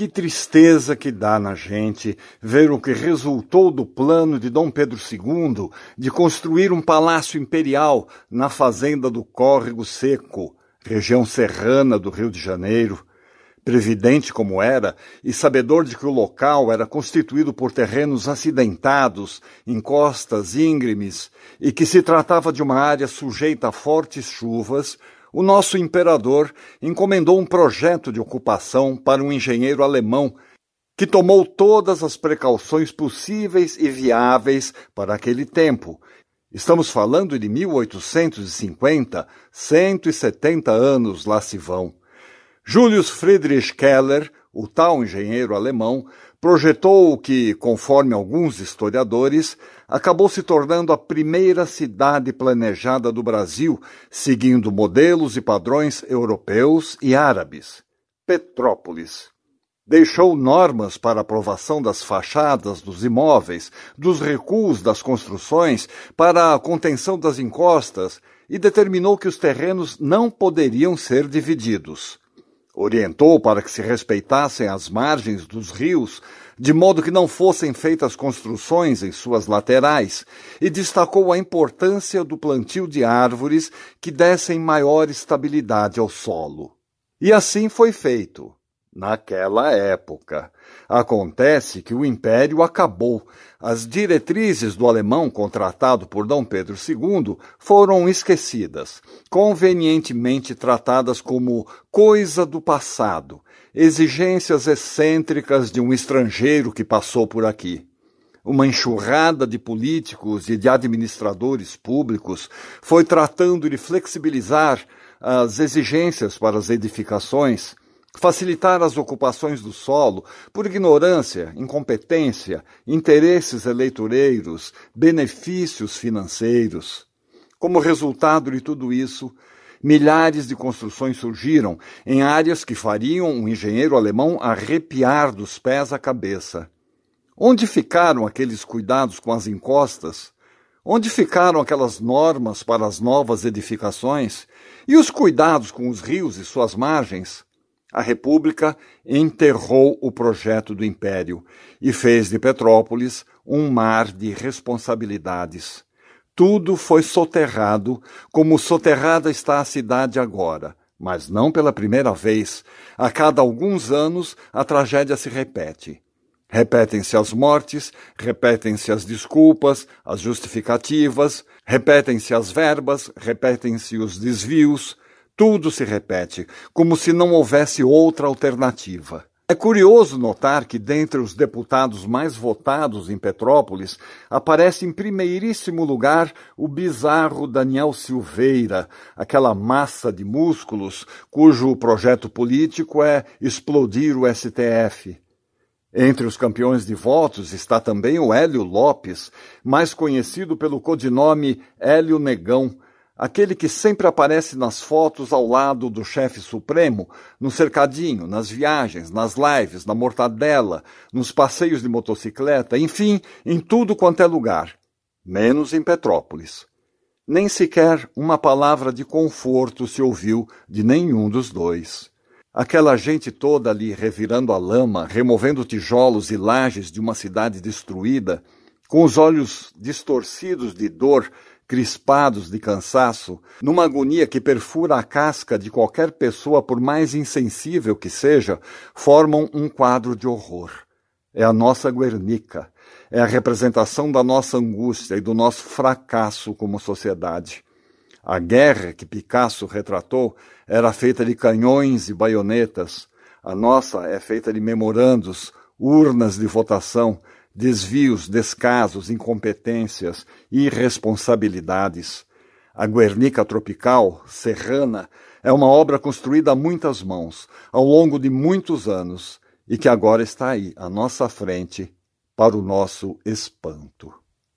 Que tristeza que dá na gente ver o que resultou do plano de Dom Pedro II de construir um palácio imperial na fazenda do Córrego Seco, região serrana do Rio de Janeiro. Previdente como era, e sabedor de que o local era constituído por terrenos acidentados, em costas íngremes, e que se tratava de uma área sujeita a fortes chuvas, o nosso imperador encomendou um projeto de ocupação para um engenheiro alemão que tomou todas as precauções possíveis e viáveis para aquele tempo. Estamos falando de 1850, 170 anos lá se vão. Julius Friedrich Keller, o tal engenheiro alemão, projetou o que, conforme alguns historiadores, acabou se tornando a primeira cidade planejada do Brasil, seguindo modelos e padrões europeus e árabes. Petrópolis. Deixou normas para aprovação das fachadas dos imóveis, dos recuos das construções, para a contenção das encostas e determinou que os terrenos não poderiam ser divididos. Orientou para que se respeitassem as margens dos rios, de modo que não fossem feitas construções em suas laterais, e destacou a importância do plantio de árvores que dessem maior estabilidade ao solo. E assim foi feito naquela época. Acontece que o império acabou. As diretrizes do alemão contratado por Dom Pedro II foram esquecidas, convenientemente tratadas como coisa do passado, exigências excêntricas de um estrangeiro que passou por aqui. Uma enxurrada de políticos e de administradores públicos foi tratando de flexibilizar as exigências para as edificações, facilitar as ocupações do solo por ignorância, incompetência, interesses eleitoreiros, benefícios financeiros. Como resultado de tudo isso, milhares de construções surgiram em áreas que fariam um engenheiro alemão arrepiar dos pés à cabeça. Onde ficaram aqueles cuidados com as encostas? Onde ficaram aquelas normas para as novas edificações? E os cuidados com os rios e suas margens? A República enterrou o projeto do Império e fez de Petrópolis um mar de responsabilidades. Tudo foi soterrado, como soterrada está a cidade agora, mas não pela primeira vez. A cada alguns anos a tragédia se repete. Repetem-se as mortes, repetem-se as desculpas, as justificativas, repetem-se as verbas, repetem-se os desvios, tudo se repete, como se não houvesse outra alternativa. É curioso notar que, dentre os deputados mais votados em Petrópolis, aparece em primeiríssimo lugar o bizarro Daniel Silveira, aquela massa de músculos cujo projeto político é explodir o STF. Entre os campeões de votos está também o Hélio Lopes, mais conhecido pelo codinome Hélio Negão, aquele que sempre aparece nas fotos ao lado do chefe supremo, no cercadinho, nas viagens, nas lives, na mortadela, nos passeios de motocicleta, enfim, em tudo quanto é lugar, menos em Petrópolis. Nem sequer uma palavra de conforto se ouviu de nenhum dos dois. Aquela gente toda ali revirando a lama, removendo tijolos e lajes de uma cidade destruída, com os olhos distorcidos de dor crispados de cansaço, numa agonia que perfura a casca de qualquer pessoa, por mais insensível que seja, formam um quadro de horror. É a nossa Guernica, é a representação da nossa angústia e do nosso fracasso como sociedade. A guerra que Picasso retratou era feita de canhões e baionetas. A nossa é feita de memorandos, urnas de votação, desvios, descasos, incompetências, irresponsabilidades. A Guernica Tropical, serrana, é uma obra construída a muitas mãos, ao longo de muitos anos, e que agora está aí, à nossa frente, para o nosso espanto.